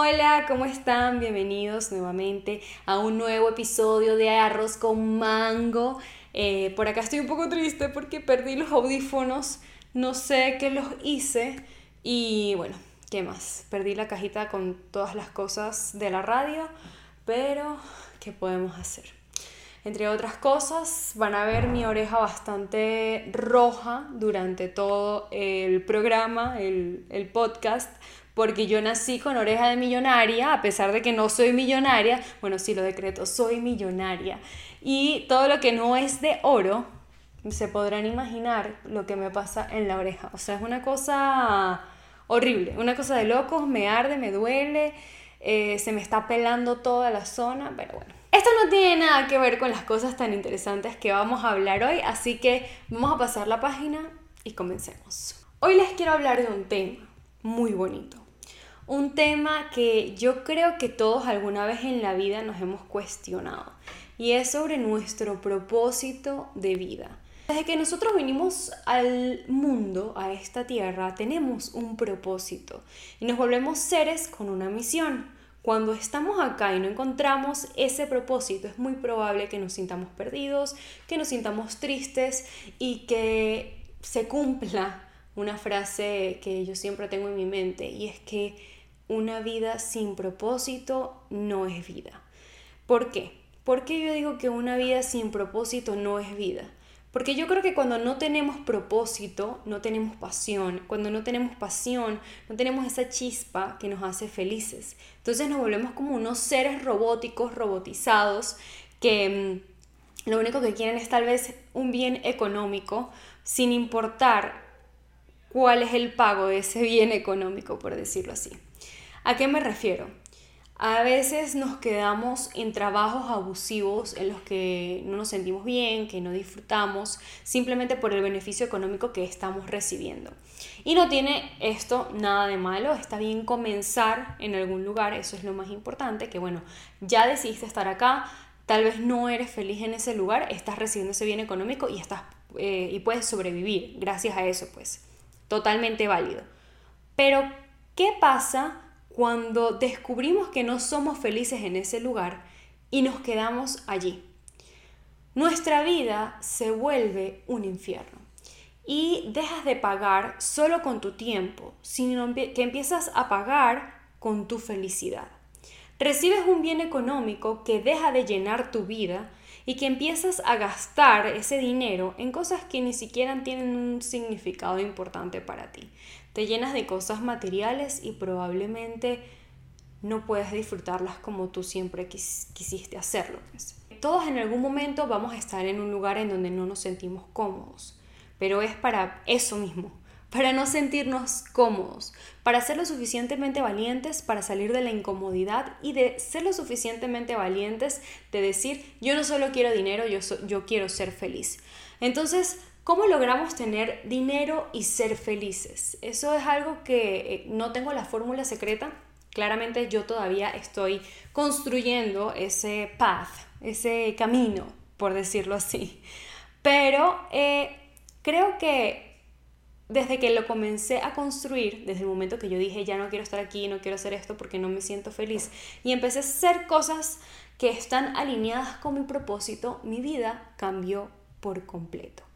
Hola, ¿cómo están? Bienvenidos nuevamente a un nuevo episodio de Arroz con Mango. Eh, por acá estoy un poco triste porque perdí los audífonos, no sé qué los hice y bueno, ¿qué más? Perdí la cajita con todas las cosas de la radio, pero ¿qué podemos hacer? Entre otras cosas, van a ver mi oreja bastante roja durante todo el programa, el, el podcast, porque yo nací con oreja de millonaria, a pesar de que no soy millonaria, bueno, sí lo decreto, soy millonaria. Y todo lo que no es de oro, se podrán imaginar lo que me pasa en la oreja. O sea, es una cosa horrible, una cosa de locos, me arde, me duele, eh, se me está pelando toda la zona, pero bueno. Esto no tiene nada que ver con las cosas tan interesantes que vamos a hablar hoy, así que vamos a pasar la página y comencemos. Hoy les quiero hablar de un tema muy bonito un tema que yo creo que todos alguna vez en la vida nos hemos cuestionado y es sobre nuestro propósito de vida. Desde que nosotros vinimos al mundo, a esta tierra, tenemos un propósito y nos volvemos seres con una misión. Cuando estamos acá y no encontramos ese propósito, es muy probable que nos sintamos perdidos, que nos sintamos tristes y que se cumpla una frase que yo siempre tengo en mi mente y es que una vida sin propósito no es vida. ¿Por qué? ¿Por qué yo digo que una vida sin propósito no es vida? Porque yo creo que cuando no tenemos propósito, no tenemos pasión. Cuando no tenemos pasión, no tenemos esa chispa que nos hace felices. Entonces nos volvemos como unos seres robóticos, robotizados, que mm, lo único que quieren es tal vez un bien económico, sin importar cuál es el pago de ese bien económico, por decirlo así. ¿A qué me refiero? A veces nos quedamos en trabajos abusivos en los que no nos sentimos bien, que no disfrutamos, simplemente por el beneficio económico que estamos recibiendo. Y no tiene esto nada de malo, está bien comenzar en algún lugar, eso es lo más importante, que bueno, ya decidiste estar acá, tal vez no eres feliz en ese lugar, estás recibiendo ese bien económico y, estás, eh, y puedes sobrevivir gracias a eso, pues, totalmente válido. Pero, ¿qué pasa? Cuando descubrimos que no somos felices en ese lugar y nos quedamos allí. Nuestra vida se vuelve un infierno y dejas de pagar solo con tu tiempo, sino que empiezas a pagar con tu felicidad. Recibes un bien económico que deja de llenar tu vida y que empiezas a gastar ese dinero en cosas que ni siquiera tienen un significado importante para ti. Te llenas de cosas materiales y probablemente no puedes disfrutarlas como tú siempre quisiste hacerlo. Pues. Todos en algún momento vamos a estar en un lugar en donde no nos sentimos cómodos, pero es para eso mismo, para no sentirnos cómodos, para ser lo suficientemente valientes para salir de la incomodidad y de ser lo suficientemente valientes de decir, yo no solo quiero dinero, yo, yo quiero ser feliz. Entonces, ¿cómo logramos tener dinero y ser felices? Eso es algo que eh, no tengo la fórmula secreta. Claramente yo todavía estoy construyendo ese path, ese camino, por decirlo así. Pero eh, creo que desde que lo comencé a construir, desde el momento que yo dije, ya no quiero estar aquí, no quiero hacer esto porque no me siento feliz, y empecé a hacer cosas que están alineadas con mi propósito, mi vida cambió por completo.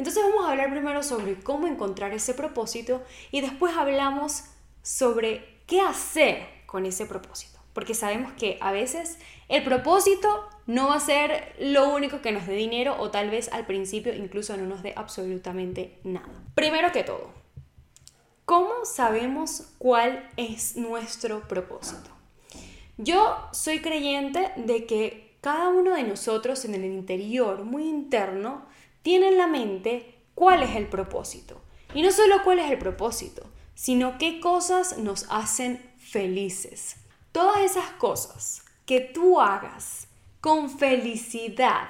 Entonces vamos a hablar primero sobre cómo encontrar ese propósito y después hablamos sobre qué hacer con ese propósito porque sabemos que a veces el propósito no va a ser lo único que nos dé dinero o tal vez al principio incluso no nos dé absolutamente nada. Primero que todo, ¿cómo sabemos cuál es nuestro propósito? Yo soy creyente de que cada uno de nosotros en el interior, muy interno, tiene en la mente cuál es el propósito. Y no solo cuál es el propósito, sino qué cosas nos hacen felices. Todas esas cosas que tú hagas con felicidad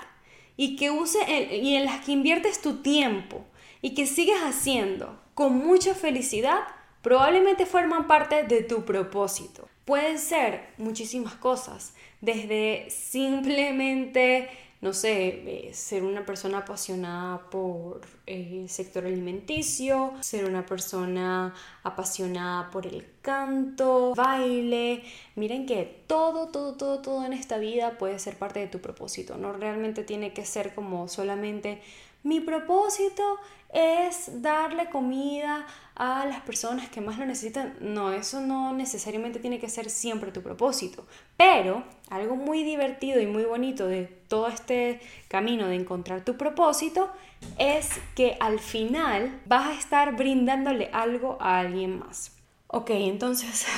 y que use y en las que inviertes tu tiempo y que sigues haciendo con mucha felicidad, probablemente forman parte de tu propósito. Pueden ser muchísimas cosas, desde simplemente no sé, eh, ser una persona apasionada por eh, el sector alimenticio, ser una persona apasionada por el canto, baile. Miren que todo, todo, todo, todo en esta vida puede ser parte de tu propósito. No realmente tiene que ser como solamente mi propósito es darle comida a las personas que más lo necesitan. No, eso no necesariamente tiene que ser siempre tu propósito. Pero algo muy divertido y muy bonito de todo este camino de encontrar tu propósito es que al final vas a estar brindándole algo a alguien más. Ok, entonces...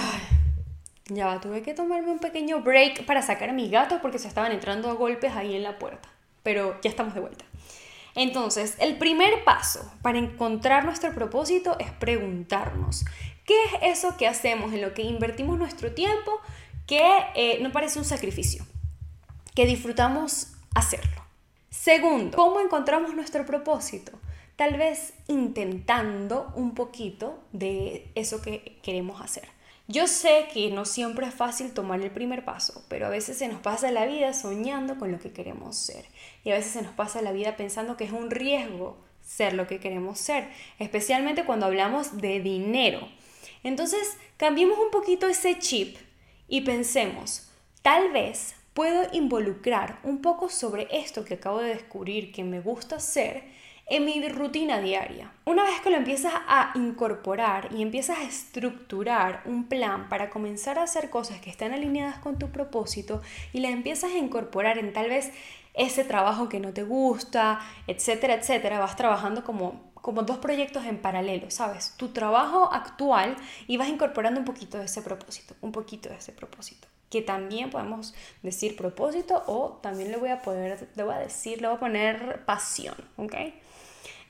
Ya tuve que tomarme un pequeño break para sacar a mis gatos porque se estaban entrando a golpes ahí en la puerta. Pero ya estamos de vuelta. Entonces, el primer paso para encontrar nuestro propósito es preguntarnos, ¿qué es eso que hacemos, en lo que invertimos nuestro tiempo, que eh, no parece un sacrificio, que disfrutamos hacerlo? Segundo, ¿cómo encontramos nuestro propósito? Tal vez intentando un poquito de eso que queremos hacer. Yo sé que no siempre es fácil tomar el primer paso, pero a veces se nos pasa la vida soñando con lo que queremos ser. Y a veces se nos pasa la vida pensando que es un riesgo ser lo que queremos ser, especialmente cuando hablamos de dinero. Entonces, cambiemos un poquito ese chip y pensemos, tal vez puedo involucrar un poco sobre esto que acabo de descubrir que me gusta hacer en mi rutina diaria. Una vez que lo empiezas a incorporar y empiezas a estructurar un plan para comenzar a hacer cosas que están alineadas con tu propósito y la empiezas a incorporar en tal vez ese trabajo que no te gusta, etcétera, etcétera, vas trabajando como como dos proyectos en paralelo, ¿sabes? Tu trabajo actual y vas incorporando un poquito de ese propósito, un poquito de ese propósito que también podemos decir propósito o también le voy a poder, le voy a decir, le voy a poner pasión, ¿ok?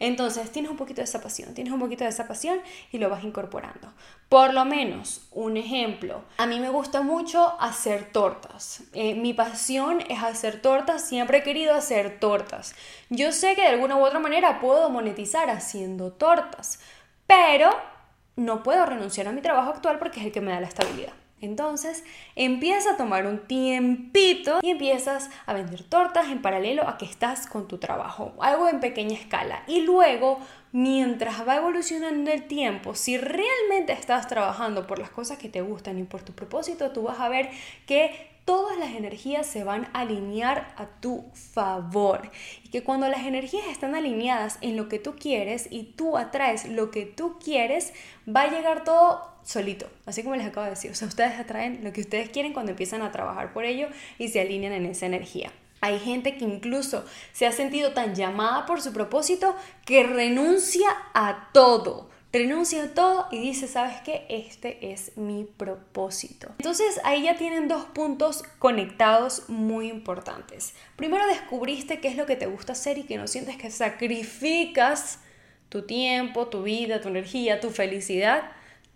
Entonces tienes un poquito de esa pasión, tienes un poquito de esa pasión y lo vas incorporando. Por lo menos, un ejemplo, a mí me gusta mucho hacer tortas. Eh, mi pasión es hacer tortas, siempre he querido hacer tortas. Yo sé que de alguna u otra manera puedo monetizar haciendo tortas, pero no puedo renunciar a mi trabajo actual porque es el que me da la estabilidad. Entonces empieza a tomar un tiempito y empiezas a vender tortas en paralelo a que estás con tu trabajo, algo en pequeña escala. Y luego, mientras va evolucionando el tiempo, si realmente estás trabajando por las cosas que te gustan y por tu propósito, tú vas a ver que todas las energías se van a alinear a tu favor. Y que cuando las energías están alineadas en lo que tú quieres y tú atraes lo que tú quieres, va a llegar todo solito, así como les acabo de decir. O sea, ustedes atraen lo que ustedes quieren cuando empiezan a trabajar por ello y se alinean en esa energía. Hay gente que incluso se ha sentido tan llamada por su propósito que renuncia a todo. Renuncia a todo y dice, ¿sabes qué? Este es mi propósito. Entonces ahí ya tienen dos puntos conectados muy importantes. Primero descubriste qué es lo que te gusta hacer y que no sientes que sacrificas tu tiempo, tu vida, tu energía, tu felicidad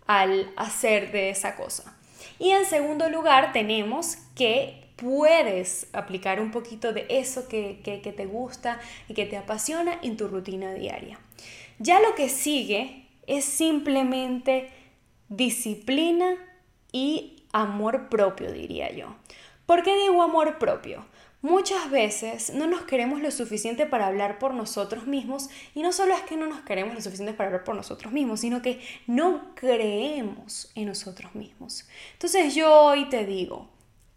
al hacer de esa cosa. Y en segundo lugar tenemos que puedes aplicar un poquito de eso que, que, te gusta y que te apasiona en tu rutina diaria. Ya lo que sigue es simplemente disciplina y amor propio, diría yo. ¿Por qué digo amor propio? Muchas veces no nos queremos lo suficiente para hablar por nosotros mismos y no solo es que no nos queremos lo suficiente para hablar por nosotros mismos, sino que no creemos en nosotros mismos. Entonces yo hoy te digo,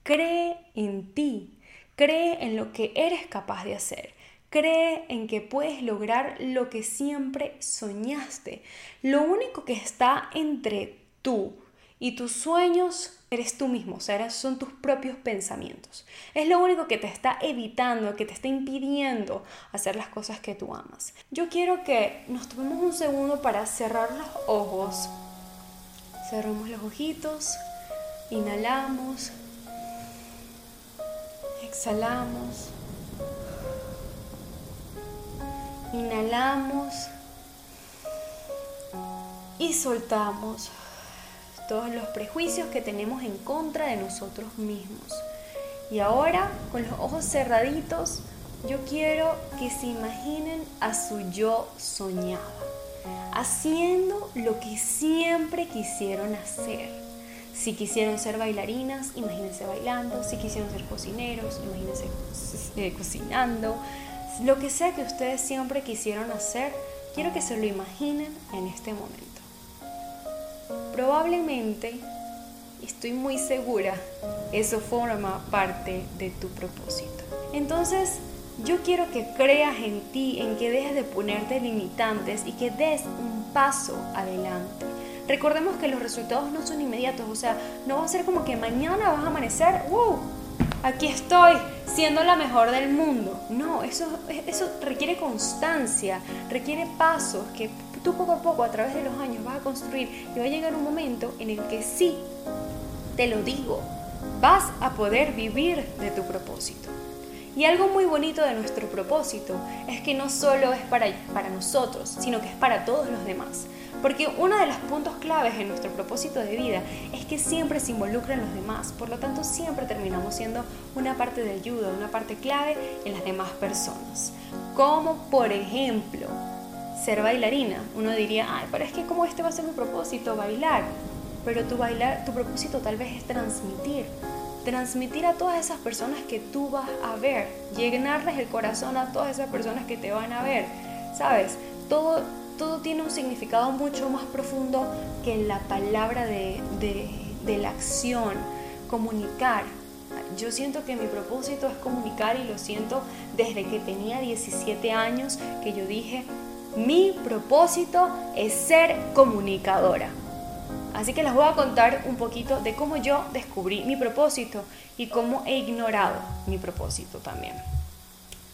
cree en ti, cree en lo que eres capaz de hacer. Cree en que puedes lograr lo que siempre soñaste. Lo único que está entre tú y tus sueños eres tú mismo, o sea, son tus propios pensamientos. Es lo único que te está evitando, que te está impidiendo hacer las cosas que tú amas. Yo quiero que nos tomemos un segundo para cerrar los ojos. Cerramos los ojitos, inhalamos, exhalamos, inhalamos y soltamos todos los prejuicios que tenemos en contra de nosotros mismos. Y ahora, con los ojos cerraditos, yo quiero que se imaginen a su yo soñaba, haciendo lo que siempre quisieron hacer, Si quisieron ser bailarinas, imagínense bailando. Si quisieron ser cocineros, imagínense eh, cocinando. Lo que sea que ustedes siempre quisieron hacer, quiero que se lo imaginen en este momento. Probablemente, estoy muy segura, eso forma parte de tu propósito. Entonces, yo quiero que creas en ti, en que dejes de ponerte limitantes y que des un paso adelante. Recordemos que los resultados no son inmediatos, o sea, no va a ser como que mañana vas a amanecer, ¡wow! Aquí estoy, siendo la mejor del mundo. No, eso, eso requiere constancia, requiere pasos que tú poco a poco, a través de los años, vas a construir y va a llegar un momento en el que sí, te lo digo, vas a poder vivir de tu propósito. Y algo muy bonito de nuestro propósito es que no solo es para, para nosotros, sino que es para todos los demás. Porque uno de los puntos claves en nuestro propósito de vida es que siempre se involucran los demás, por lo tanto siempre terminamos siendo una parte de ayuda, una parte clave en las demás personas. Como por ejemplo, ser bailarina. Uno diría, ay, pero es que como este va a ser mi propósito, bailar. Pero tu bailar, tu propósito tal vez es transmitir, transmitir a todas esas personas que tú vas a ver, llenarles el corazón a todas esas personas que te van a ver. ¿Sabes? Todo, todo tiene un significado mucho más profundo que la palabra de, de la acción, comunicar. Yo siento que mi propósito es comunicar y lo siento desde que tenía 17 años que yo dije, mi propósito es ser comunicadora. Así que les voy a contar un poquito de cómo yo descubrí mi propósito y cómo he ignorado mi propósito también.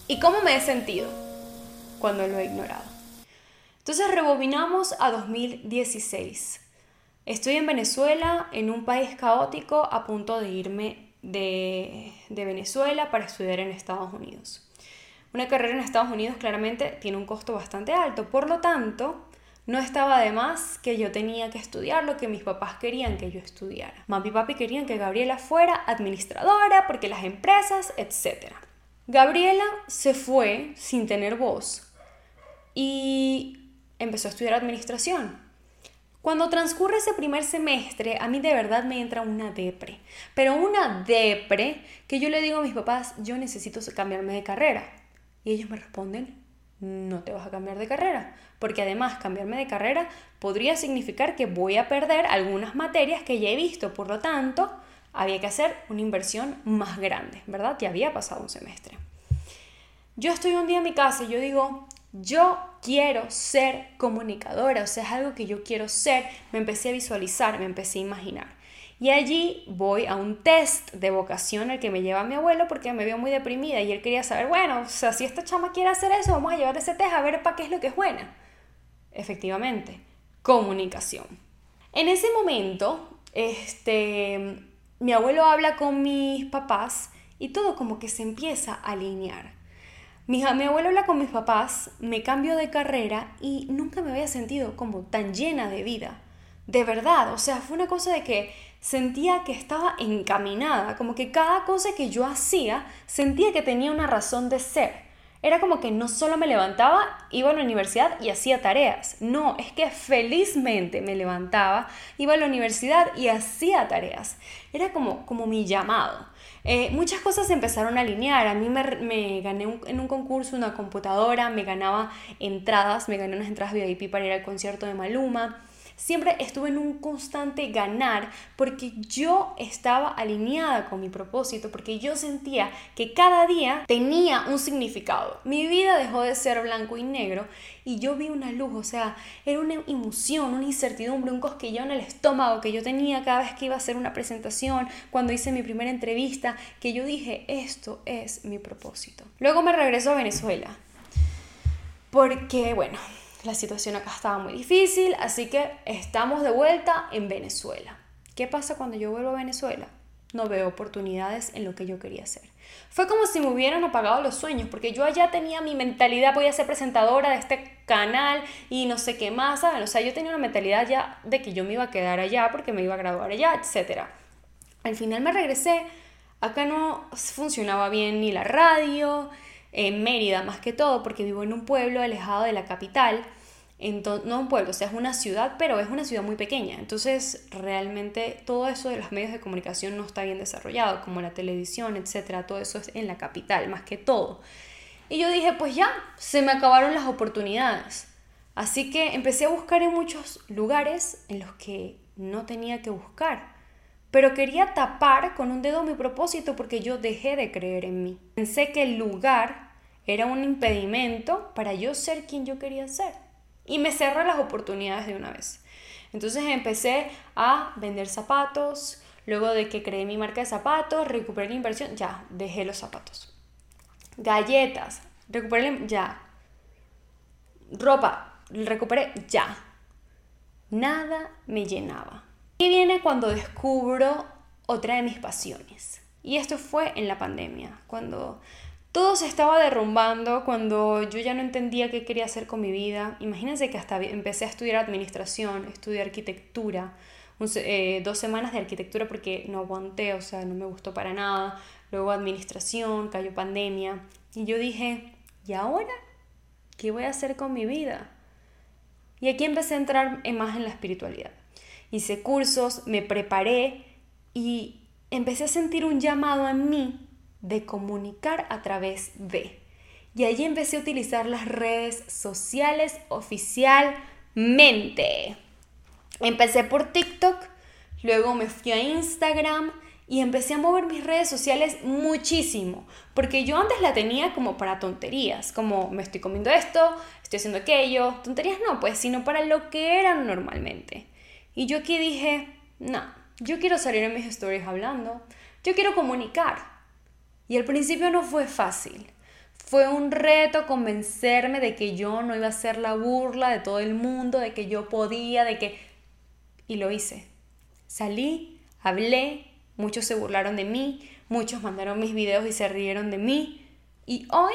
Y cómo me he sentido cuando lo he ignorado. Entonces rebobinamos a 2016. Estoy en Venezuela, en un país caótico, a punto de irme de, de Venezuela para estudiar en Estados Unidos. Una carrera en Estados Unidos claramente tiene un costo bastante alto, por lo tanto, no estaba de más que yo tenía que estudiar lo que mis papás querían que yo estudiara. Mami y papi querían que Gabriela fuera administradora porque las empresas, etc. Gabriela se fue sin tener voz y empezó a estudiar administración. Cuando transcurre ese primer semestre, a mí de verdad me entra una depre. Pero una depre que yo le digo a mis papás, yo necesito cambiarme de carrera. Y ellos me responden, no te vas a cambiar de carrera, porque además cambiarme de carrera podría significar que voy a perder algunas materias que ya he visto, por lo tanto, había que hacer una inversión más grande, ¿verdad? Ya había pasado un semestre. Yo estoy un día en mi casa y yo digo, yo quiero ser comunicadora, o sea, es algo que yo quiero ser, me empecé a visualizar, me empecé a imaginar. Y allí voy a un test de vocación al que me lleva mi abuelo porque me vio muy deprimida y él quería saber, bueno, o sea, si esta chama quiere hacer eso, vamos a llevar ese test a ver para qué es lo que es buena. Efectivamente, comunicación. En ese momento, este, mi abuelo habla con mis papás y todo como que se empieza a alinear. Mi, abuelo habla con mis papás, me cambio de carrera y nunca me había sentido como tan llena de vida. De verdad, o sea, fue una cosa de que sentía que estaba encaminada, como que cada cosa que yo hacía sentía que tenía una razón de ser. Era como que no solo me levantaba, iba a la universidad y hacía tareas. No, es que felizmente me levantaba, iba a la universidad y hacía tareas. Era como, como mi llamado. Eh, muchas cosas se empezaron a alinear. A mí me, me gané en un concurso una computadora, me ganaba entradas, me gané unas entradas VIP para ir al concierto de Maluma. Siempre estuve en un constante ganar porque yo estaba alineada con mi propósito, porque yo sentía que cada día tenía un significado. Mi vida dejó de ser blanco y negro y yo vi una luz, o sea, era una emoción, una incertidumbre, un cosquilleo en el estómago que yo tenía cada vez que iba a hacer una presentación, cuando hice mi primera entrevista, que yo dije, esto es mi propósito. Luego me regreso a Venezuela. Porque, bueno, la situación acá estaba muy difícil, así que estamos de vuelta en Venezuela. ¿Qué pasa cuando yo vuelvo a Venezuela? No veo oportunidades en lo que yo quería hacer. Fue como si me hubieran apagado los sueños, porque yo allá tenía mi mentalidad, voy a ser presentadora de este canal y no sé qué más, ¿saben? O sea, yo tenía una mentalidad ya de que yo me iba a quedar allá porque me iba a graduar allá, etc. Al final me regresé, acá no funcionaba bien ni la radio, en Mérida más que todo, porque vivo en un pueblo alejado de la capital no un pueblo, o sea, es una ciudad, pero es una ciudad muy pequeña. Entonces, realmente todo eso de los medios de comunicación no está bien desarrollado, como la televisión, etcétera. Todo eso es en la capital, más que todo. Y yo dije, pues ya, se me acabaron las oportunidades. Así que empecé a buscar en muchos lugares en los que no tenía que buscar. Pero quería tapar con un dedo mi propósito porque yo dejé de creer en mí. Pensé que el lugar era un impedimento para yo ser quien yo quería ser y me cerró las oportunidades de una vez. Entonces empecé a vender zapatos, luego de que creé mi marca de zapatos, recuperé la inversión, ya, dejé los zapatos. Galletas, recuperé, ya. Ropa, recuperé, ya. Nada me llenaba. Y viene cuando descubro otra de mis pasiones. Y esto fue en la pandemia, cuando todo se estaba derrumbando cuando yo ya no entendía qué quería hacer con mi vida. Imagínense que hasta empecé a estudiar administración, estudié arquitectura, eh, dos semanas de arquitectura porque no aguanté, o sea, no me gustó para nada. Luego administración, cayó pandemia. Y yo dije, ¿y ahora? ¿Qué voy a hacer con mi vida? Y aquí empecé a entrar más en la espiritualidad. Hice cursos, me preparé y empecé a sentir un llamado en mí de comunicar a través de. Y allí empecé a utilizar las redes sociales oficialmente. Empecé por TikTok, luego me fui a Instagram y empecé a mover mis redes sociales muchísimo, porque yo antes la tenía como para tonterías, como me estoy comiendo esto, estoy haciendo aquello, tonterías no, pues, sino para lo que eran normalmente. Y yo aquí dije, no, yo quiero salir en mis stories hablando, yo quiero comunicar, y al principio no fue fácil. Fue un reto convencerme de que yo no iba a ser la burla de todo el mundo, de que yo podía, de que... Y lo hice. Salí, hablé, muchos se burlaron de mí, muchos mandaron mis videos y se rieron de mí. Y hoy,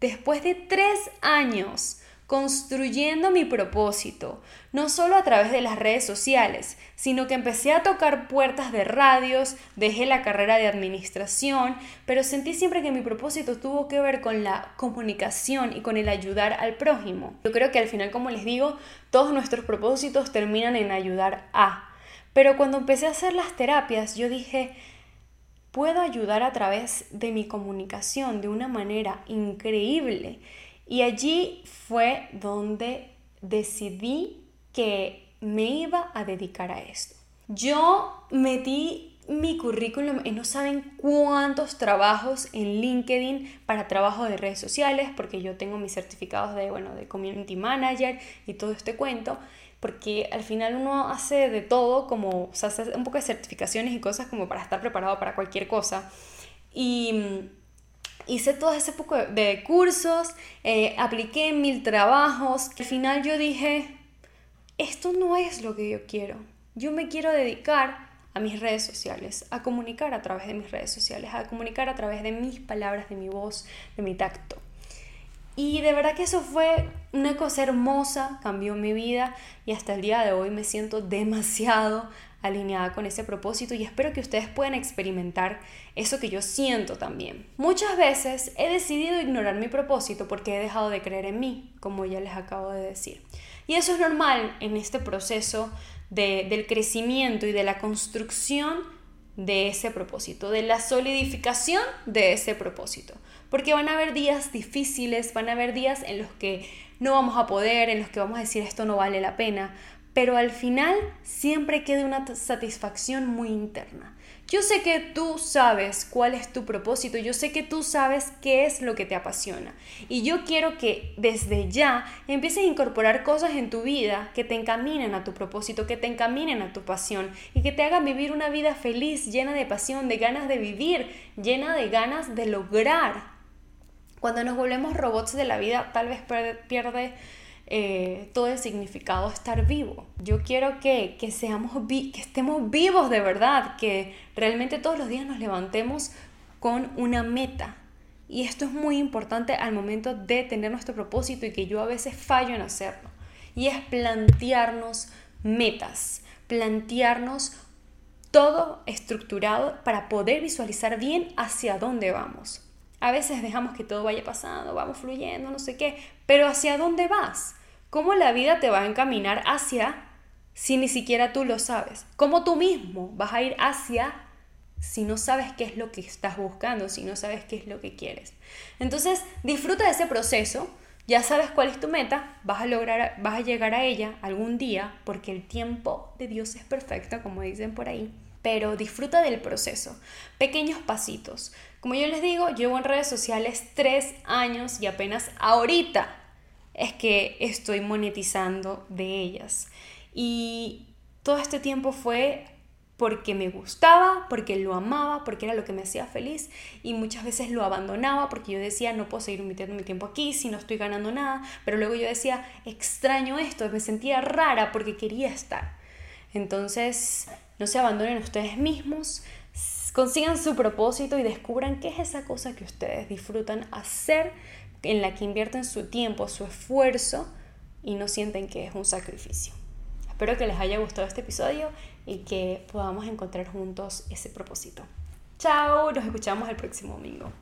después de tres años construyendo mi propósito, no solo a través de las redes sociales, sino que empecé a tocar puertas de radios, dejé la carrera de administración, pero sentí siempre que mi propósito tuvo que ver con la comunicación y con el ayudar al prójimo. Yo creo que al final, como les digo, todos nuestros propósitos terminan en ayudar a. Pero cuando empecé a hacer las terapias, yo dije, puedo ayudar a través de mi comunicación de una manera increíble y allí fue donde decidí que me iba a dedicar a esto. Yo metí mi currículum en no saben cuántos trabajos en LinkedIn para trabajo de redes sociales, porque yo tengo mis certificados de, bueno, de community manager y todo este cuento, porque al final uno hace de todo, como, o sea, hace un poco de certificaciones y cosas como para estar preparado para cualquier cosa. Y hice todo ese poco de cursos, eh, apliqué mil trabajos. Al final yo dije, esto no es lo que yo quiero. Yo me quiero dedicar a mis redes sociales, a comunicar a través de mis redes sociales, a comunicar a través de mis palabras, de mi voz, de mi tacto. Y de verdad que eso fue una cosa hermosa, cambió mi vida y hasta el día de hoy me siento demasiado alineada con ese propósito y espero que ustedes puedan experimentar eso que yo siento también. Muchas veces he decidido ignorar mi propósito porque he dejado de creer en mí, como ya les acabo de decir. Y eso es normal en este proceso del crecimiento y de la construcción de ese propósito, de la solidificación de ese propósito. Porque van a haber días difíciles, van a haber días en los que no vamos a poder, en los que vamos a decir esto no vale la pena, pero al final siempre queda una satisfacción muy interna. Yo sé que tú sabes cuál es tu propósito, yo sé que tú sabes qué es lo que te apasiona. Y yo quiero que desde ya empieces a incorporar cosas en tu vida que te encaminen a tu propósito, que te encaminen a tu pasión y que te hagan vivir una vida feliz, llena de pasión, de ganas de vivir, llena de ganas de lograr. Cuando nos volvemos robots de la vida, tal vez pierde eh, todo el significado de estar vivo. Yo quiero que, seamos que estemos vivos de verdad, que realmente todos los días nos levantemos con una meta. Y esto es muy importante al momento de tener nuestro propósito y que yo a veces fallo en hacerlo. Y es plantearnos metas, plantearnos todo estructurado para poder visualizar bien hacia dónde vamos. A veces dejamos que todo vaya pasando, vamos fluyendo, no sé qué, pero ¿hacia dónde vas? Cómo la vida te va a encaminar hacia si ni siquiera tú lo sabes. Cómo tú mismo vas a ir hacia si no sabes qué es lo que estás buscando, si no sabes qué es lo que quieres. Entonces, disfruta de ese proceso, ya sabes cuál es tu meta, vas a lograr vas a llegar a ella algún día porque el tiempo de Dios es perfecto, como dicen por ahí. Pero disfruta del proceso, pequeños pasitos. Como yo les digo, llevo en redes sociales tres años y apenas ahorita es que estoy monetizando de ellas. Y todo este tiempo fue porque me gustaba, porque lo amaba, porque era lo que me hacía feliz y muchas veces lo abandonaba porque yo decía no puedo seguir invirtiendo mi tiempo aquí si no estoy ganando nada, pero luego yo decía extraño esto, me sentía rara porque quería estar. Entonces, no se abandonen ustedes mismos, consigan su propósito y descubran qué es esa cosa que ustedes disfrutan hacer, en la que invierten su tiempo, su esfuerzo y no sienten que es un sacrificio. Espero que les haya gustado este episodio y que podamos encontrar juntos ese propósito. Chao, nos escuchamos el próximo domingo.